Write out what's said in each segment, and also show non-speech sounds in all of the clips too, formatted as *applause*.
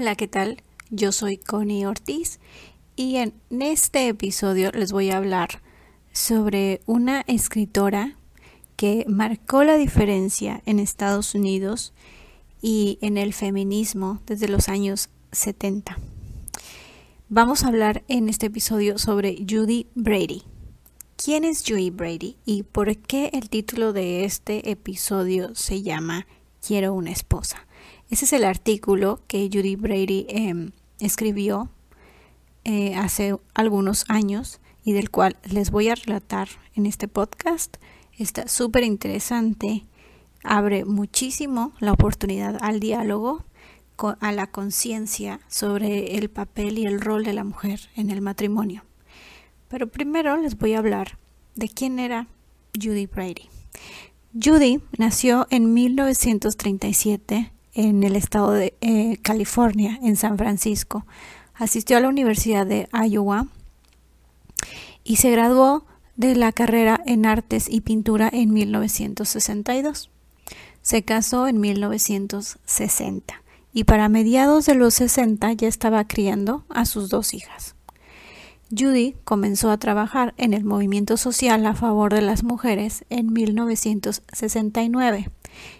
Hola, ¿qué tal? Yo soy Connie Ortiz y en este episodio les voy a hablar sobre una escritora que marcó la diferencia en Estados Unidos y en el feminismo desde los años 70. Vamos a hablar en este episodio sobre Judy Brady. ¿Quién es Judy Brady y por qué el título de este episodio se llama Quiero una esposa? Ese es el artículo que Judy Brady em, escribió eh, hace algunos años y del cual les voy a relatar en este podcast. Está súper interesante, abre muchísimo la oportunidad al diálogo, a la conciencia sobre el papel y el rol de la mujer en el matrimonio. Pero primero les voy a hablar de quién era Judy Brady. Judy nació en 1937 en el estado de eh, California, en San Francisco. Asistió a la Universidad de Iowa y se graduó de la carrera en artes y pintura en 1962. Se casó en 1960 y para mediados de los 60 ya estaba criando a sus dos hijas. Judy comenzó a trabajar en el movimiento social a favor de las mujeres en 1969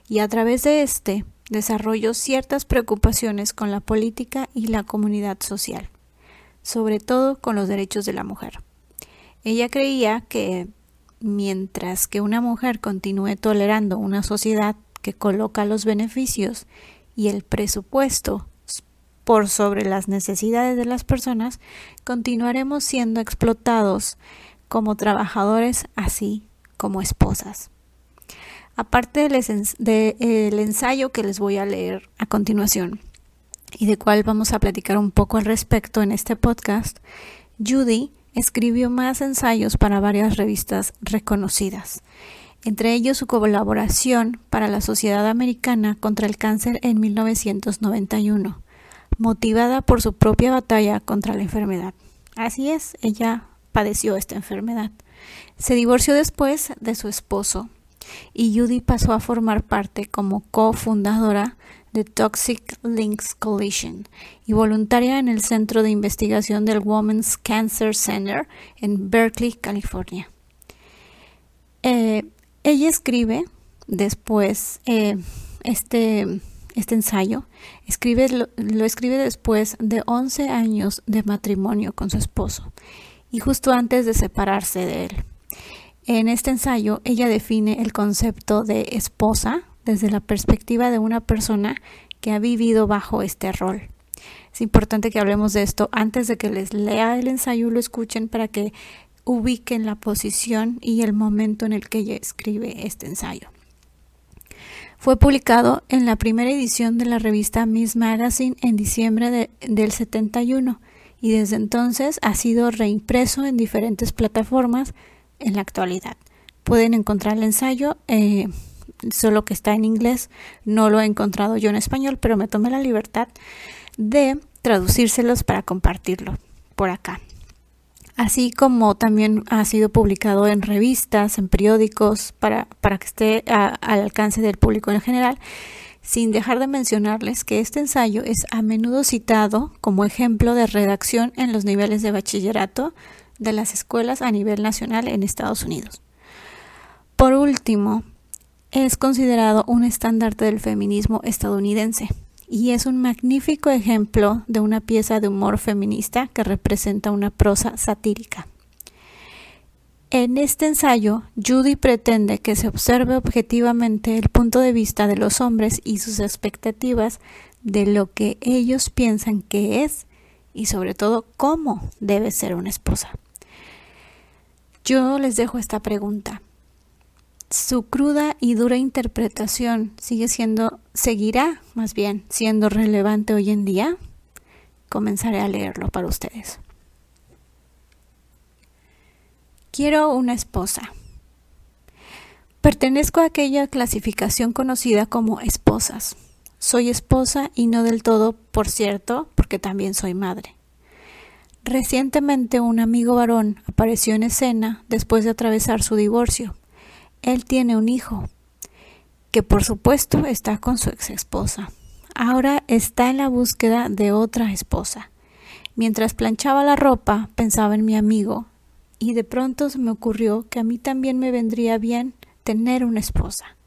y a través de este desarrolló ciertas preocupaciones con la política y la comunidad social, sobre todo con los derechos de la mujer. Ella creía que mientras que una mujer continúe tolerando una sociedad que coloca los beneficios y el presupuesto por sobre las necesidades de las personas, continuaremos siendo explotados como trabajadores así como esposas. Aparte del ensayo que les voy a leer a continuación y de cual vamos a platicar un poco al respecto en este podcast, Judy escribió más ensayos para varias revistas reconocidas, entre ellos su colaboración para la Sociedad Americana contra el Cáncer en 1991, motivada por su propia batalla contra la enfermedad. Así es, ella padeció esta enfermedad. Se divorció después de su esposo, y Judy pasó a formar parte como cofundadora de Toxic Links Coalition y voluntaria en el Centro de Investigación del Women's Cancer Center en Berkeley, California. Eh, ella escribe después eh, este, este ensayo, escribe, lo, escribe después de 11 años de matrimonio con su esposo y justo antes de separarse de él. En este ensayo ella define el concepto de esposa desde la perspectiva de una persona que ha vivido bajo este rol. Es importante que hablemos de esto antes de que les lea el ensayo lo escuchen para que ubiquen la posición y el momento en el que ella escribe este ensayo. Fue publicado en la primera edición de la revista Miss Magazine en diciembre del 71 y desde entonces ha sido reimpreso en diferentes plataformas en la actualidad. Pueden encontrar el ensayo, eh, solo que está en inglés, no lo he encontrado yo en español, pero me tomé la libertad de traducírselos para compartirlo por acá. Así como también ha sido publicado en revistas, en periódicos, para, para que esté al alcance del público en general, sin dejar de mencionarles que este ensayo es a menudo citado como ejemplo de redacción en los niveles de bachillerato, de las escuelas a nivel nacional en Estados Unidos. Por último, es considerado un estandarte del feminismo estadounidense y es un magnífico ejemplo de una pieza de humor feminista que representa una prosa satírica. En este ensayo, Judy pretende que se observe objetivamente el punto de vista de los hombres y sus expectativas de lo que ellos piensan que es y sobre todo cómo debe ser una esposa. Yo les dejo esta pregunta. ¿Su cruda y dura interpretación sigue siendo, seguirá más bien siendo relevante hoy en día? Comenzaré a leerlo para ustedes. Quiero una esposa. Pertenezco a aquella clasificación conocida como esposas. Soy esposa y no del todo, por cierto, porque también soy madre. Recientemente un amigo varón apareció en escena después de atravesar su divorcio. Él tiene un hijo, que por supuesto está con su ex esposa. ahora está en la búsqueda de otra esposa. Mientras planchaba la ropa, pensaba en mi amigo, y de pronto se me ocurrió que a mí también me vendría bien tener una esposa.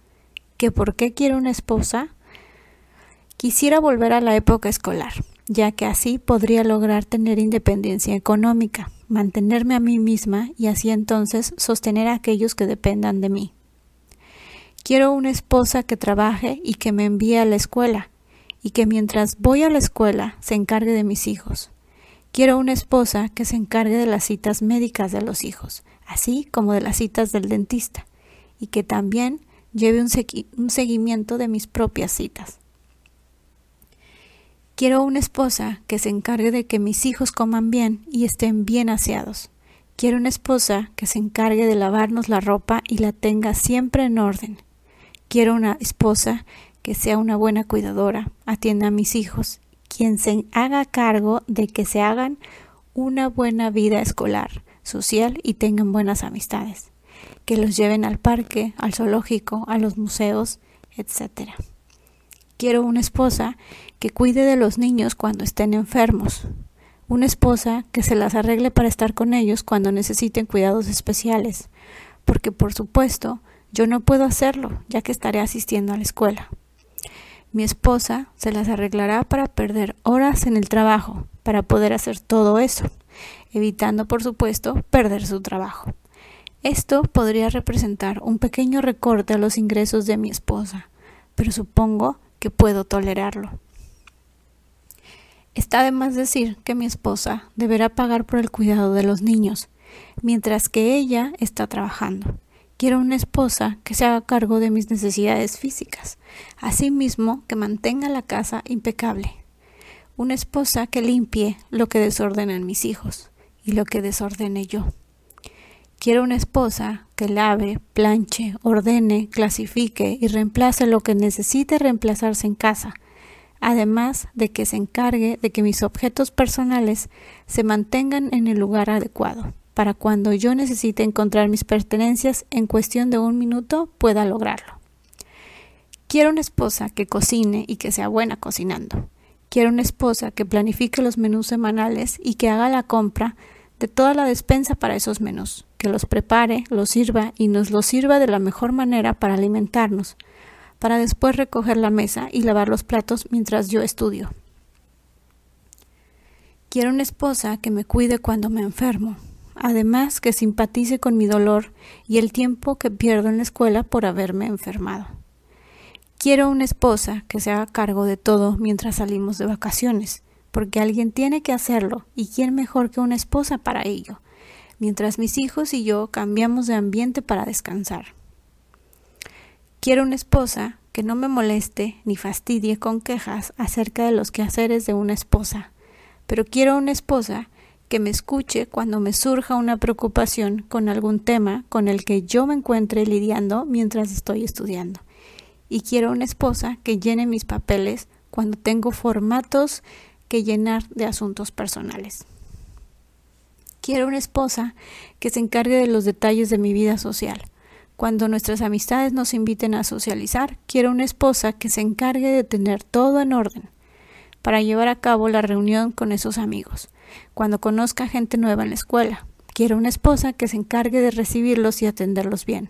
¿Que por qué quiero una esposa? Quisiera volver a la época escolar, ya que así podría lograr tener independencia económica, mantenerme a mí misma y así entonces sostener a aquellos que dependan de mí. Quiero una esposa que trabaje y que me envíe a la escuela, y que mientras voy a la escuela se encargue de mis hijos. Quiero una esposa que se encargue de las citas médicas de los hijos, así como de las citas del dentista, y que también lleve un, seguimiento de mis propias citas. Quiero una esposa que se encargue de que mis hijos coman bien y estén bien aseados. Quiero una esposa que se encargue de lavarnos la ropa y la tenga siempre en orden. Quiero una esposa que sea una buena cuidadora, atienda a mis hijos, quien se haga cargo de que se hagan una buena vida escolar, social y tengan buenas amistades, que los lleven al parque, al zoológico, a los museos, etc. Quiero una esposa que cuide de los niños cuando estén enfermos, una esposa que se las arregle para estar con ellos cuando necesiten cuidados especiales, porque por supuesto yo no puedo hacerlo, ya que estaré asistiendo a la escuela. Mi esposa se las arreglará para perder horas en el trabajo, para poder hacer todo eso, evitando por supuesto perder su trabajo. Esto podría representar un pequeño recorte a los ingresos de mi esposa, pero supongo que puedo tolerarlo. Está de más decir que mi esposa deberá pagar por el cuidado de los niños, mientras que ella está trabajando. Quiero una esposa que se haga cargo de mis necesidades físicas, asimismo que mantenga la casa impecable. Una esposa que limpie lo que desordenan mis hijos y lo que desordene yo. Quiero una esposa que lave, planche, ordene, clasifique y reemplace lo que necesite reemplazarse en casa, además de que se encargue de que mis objetos personales se mantengan en el lugar adecuado para cuando yo necesite encontrar mis pertenencias en cuestión de un minuto pueda lograrlo. Quiero una esposa que cocine y que sea buena cocinando. Quiero una esposa que planifique los menús semanales y que haga la compra de toda la despensa para esos menús, que los prepare, los sirva y nos los sirva de la mejor manera para alimentarnos, para después recoger la mesa y lavar los platos mientras yo estudio. Quiero una esposa que me cuide cuando me enfermo, además que simpatice con mi dolor y el tiempo que pierdo en la escuela por haberme enfermado. Quiero una esposa que se haga cargo de todo mientras salimos de vacaciones, porque alguien tiene que hacerlo y quién mejor que una esposa para ello, mientras mis hijos y yo cambiamos de ambiente para descansar. Quiero una esposa que no me moleste ni fastidie con quejas acerca de los quehaceres de una esposa, pero quiero una esposa que me escuche cuando me surja una preocupación con algún tema con el que yo me encuentre lidiando mientras estoy estudiando. Y quiero una esposa que llene mis papeles cuando tengo formatos que llenar de asuntos personales. Quiero una esposa que se encargue de los detalles de mi vida social. Cuando nuestras amistades nos inviten a socializar, quiero una esposa que se encargue de tener todo en orden para llevar a cabo la reunión con esos amigos cuando conozca gente nueva en la escuela. Quiero una esposa que se encargue de recibirlos y atenderlos bien,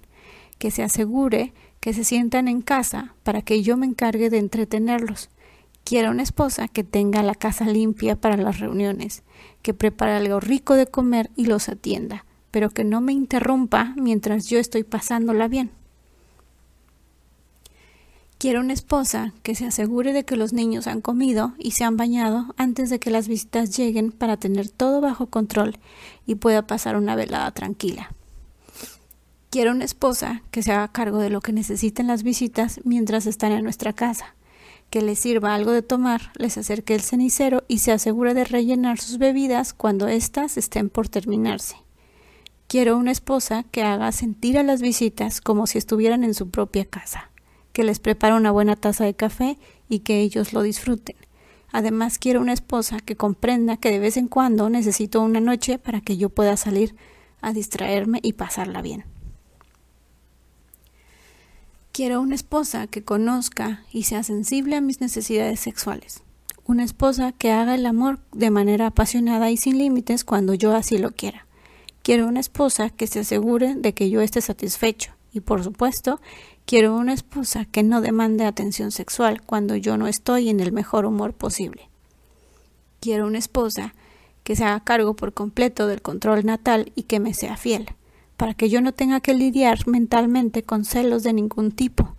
que se asegure que se sientan en casa para que yo me encargue de entretenerlos. Quiero una esposa que tenga la casa limpia para las reuniones, que prepare algo rico de comer y los atienda, pero que no me interrumpa mientras yo estoy pasándola bien. Quiero una esposa que se asegure de que los niños han comido y se han bañado antes de que las visitas lleguen para tener todo bajo control y pueda pasar una velada tranquila. Quiero una esposa que se haga cargo de lo que necesiten las visitas mientras están en nuestra casa, que les sirva algo de tomar, les acerque el cenicero y se asegure de rellenar sus bebidas cuando éstas estén por terminarse. Quiero una esposa que haga sentir a las visitas como si estuvieran en su propia casa que les prepare una buena taza de café y que ellos lo disfruten. Además quiero una esposa que comprenda que de vez en cuando necesito una noche para que yo pueda salir a distraerme y pasarla bien. Quiero una esposa que conozca y sea sensible a mis necesidades sexuales. Una esposa que haga el amor de manera apasionada y sin límites cuando yo así lo quiera. Quiero una esposa que se asegure de que yo esté satisfecho. Y por supuesto, quiero una esposa que no demande atención sexual cuando yo no estoy en el mejor humor posible. Quiero una esposa que se haga cargo por completo del control natal y que me sea fiel para que yo no tenga que lidiar mentalmente con celos de ningún tipo,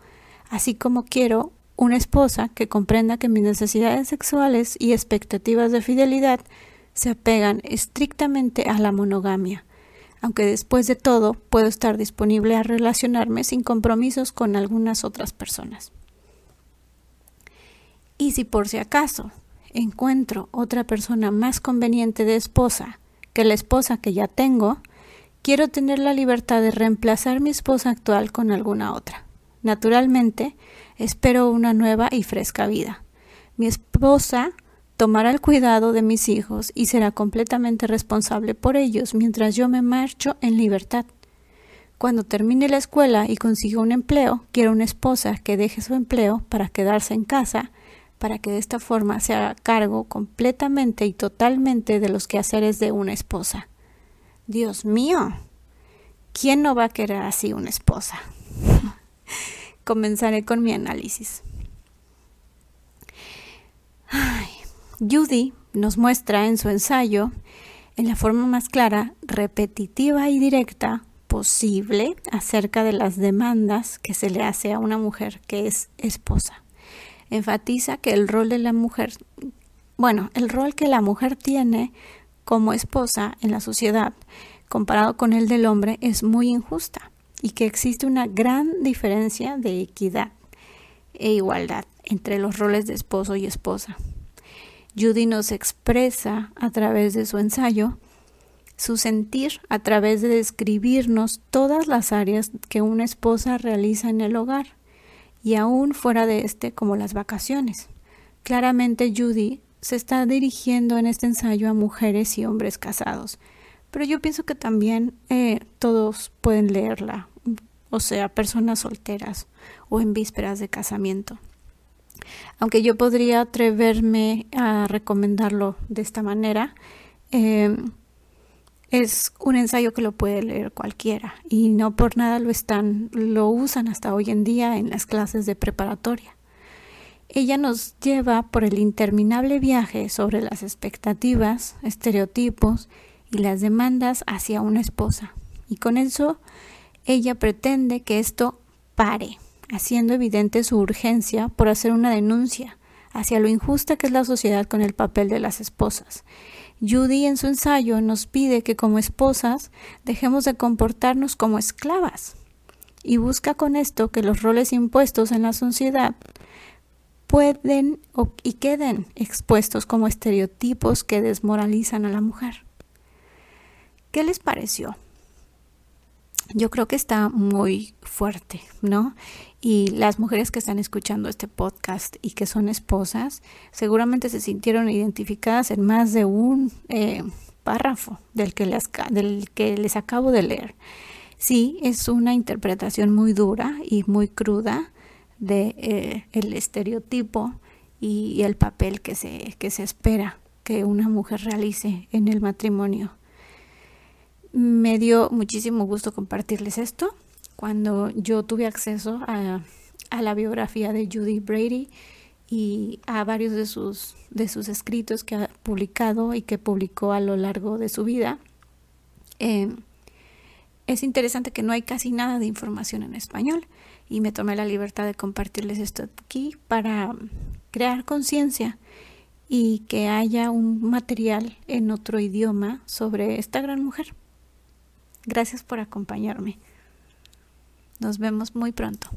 así como quiero una esposa que comprenda que mis necesidades sexuales y expectativas de fidelidad se apegan estrictamente a la monogamia, aunque después de todo puedo estar disponible a relacionarme sin compromisos con algunas otras personas. Y si por si acaso encuentro otra persona más conveniente de esposa que la esposa que ya tengo, Quiero tener la libertad de reemplazar mi esposa actual con alguna otra. Naturalmente, espero una nueva y fresca vida. Mi esposa tomará el cuidado de mis hijos y será completamente responsable por ellos mientras yo me marcho en libertad. Cuando termine la escuela y consiga un empleo, quiero una esposa que deje su empleo para quedarse en casa, para que de esta forma se haga cargo completamente y totalmente de los quehaceres de una esposa. Dios mío, ¿quién no va a querer así una esposa? *laughs* Comenzaré con mi análisis. Judy nos muestra en su ensayo, en la forma más clara, repetitiva y directa posible acerca de las demandas que se le hace a una mujer que es esposa. Enfatiza que el rol de la mujer, bueno, el rol que la mujer tiene como esposa en la sociedad comparado con el del hombre es muy injusta y que existe una gran diferencia de equidad e igualdad entre los roles de esposo y esposa. Judy nos expresa a través de su ensayo su sentir a través de describirnos todas las áreas que una esposa realiza en el hogar y aún fuera de este como las vacaciones. Claramente Judy se está dirigiendo en este ensayo a mujeres y hombres casados, pero yo pienso que también eh, todos pueden leerla, o sea, personas solteras o en vísperas de casamiento. Aunque yo podría atreverme a recomendarlo de esta manera, em, es un ensayo que lo puede leer cualquiera y no por nada lo están, lo usan hasta hoy en día en las clases de preparatoria. Ella nos lleva por el interminable viaje sobre las expectativas, estereotipos y las demandas hacia una esposa. Y con eso ella pretende que esto pare, haciendo evidente su urgencia por hacer una denuncia hacia lo injusta que es la sociedad con el papel de las esposas. Judy en su ensayo nos pide que como esposas dejemos de comportarnos como esclavas y busca con esto que los roles impuestos en la sociedad pueden y queden expuestos como estereotipos que desmoralizan a la mujer. ¿Qué les pareció? Yo creo que está muy fuerte, ¿no? Y las mujeres que están escuchando este podcast y que son esposas, seguramente se sintieron identificadas en más de un eh, párrafo del que, les, del que les acabo de leer. Sí, es una interpretación muy dura y muy cruda de eh, el estereotipo y, el papel que se, que se espera que una mujer realice en el matrimonio. Me dio muchísimo gusto compartirles esto. Cuando yo tuve acceso a, la biografía de Judy Brady y a varios de sus, de sus escritos que ha publicado y que publicó a lo largo de su vida, eh, es interesante que no hay casi nada de información en español y me tomé la libertad de compartirles esto aquí para crear conciencia y que haya un material en otro idioma sobre esta gran mujer. Gracias por acompañarme. Nos vemos muy pronto.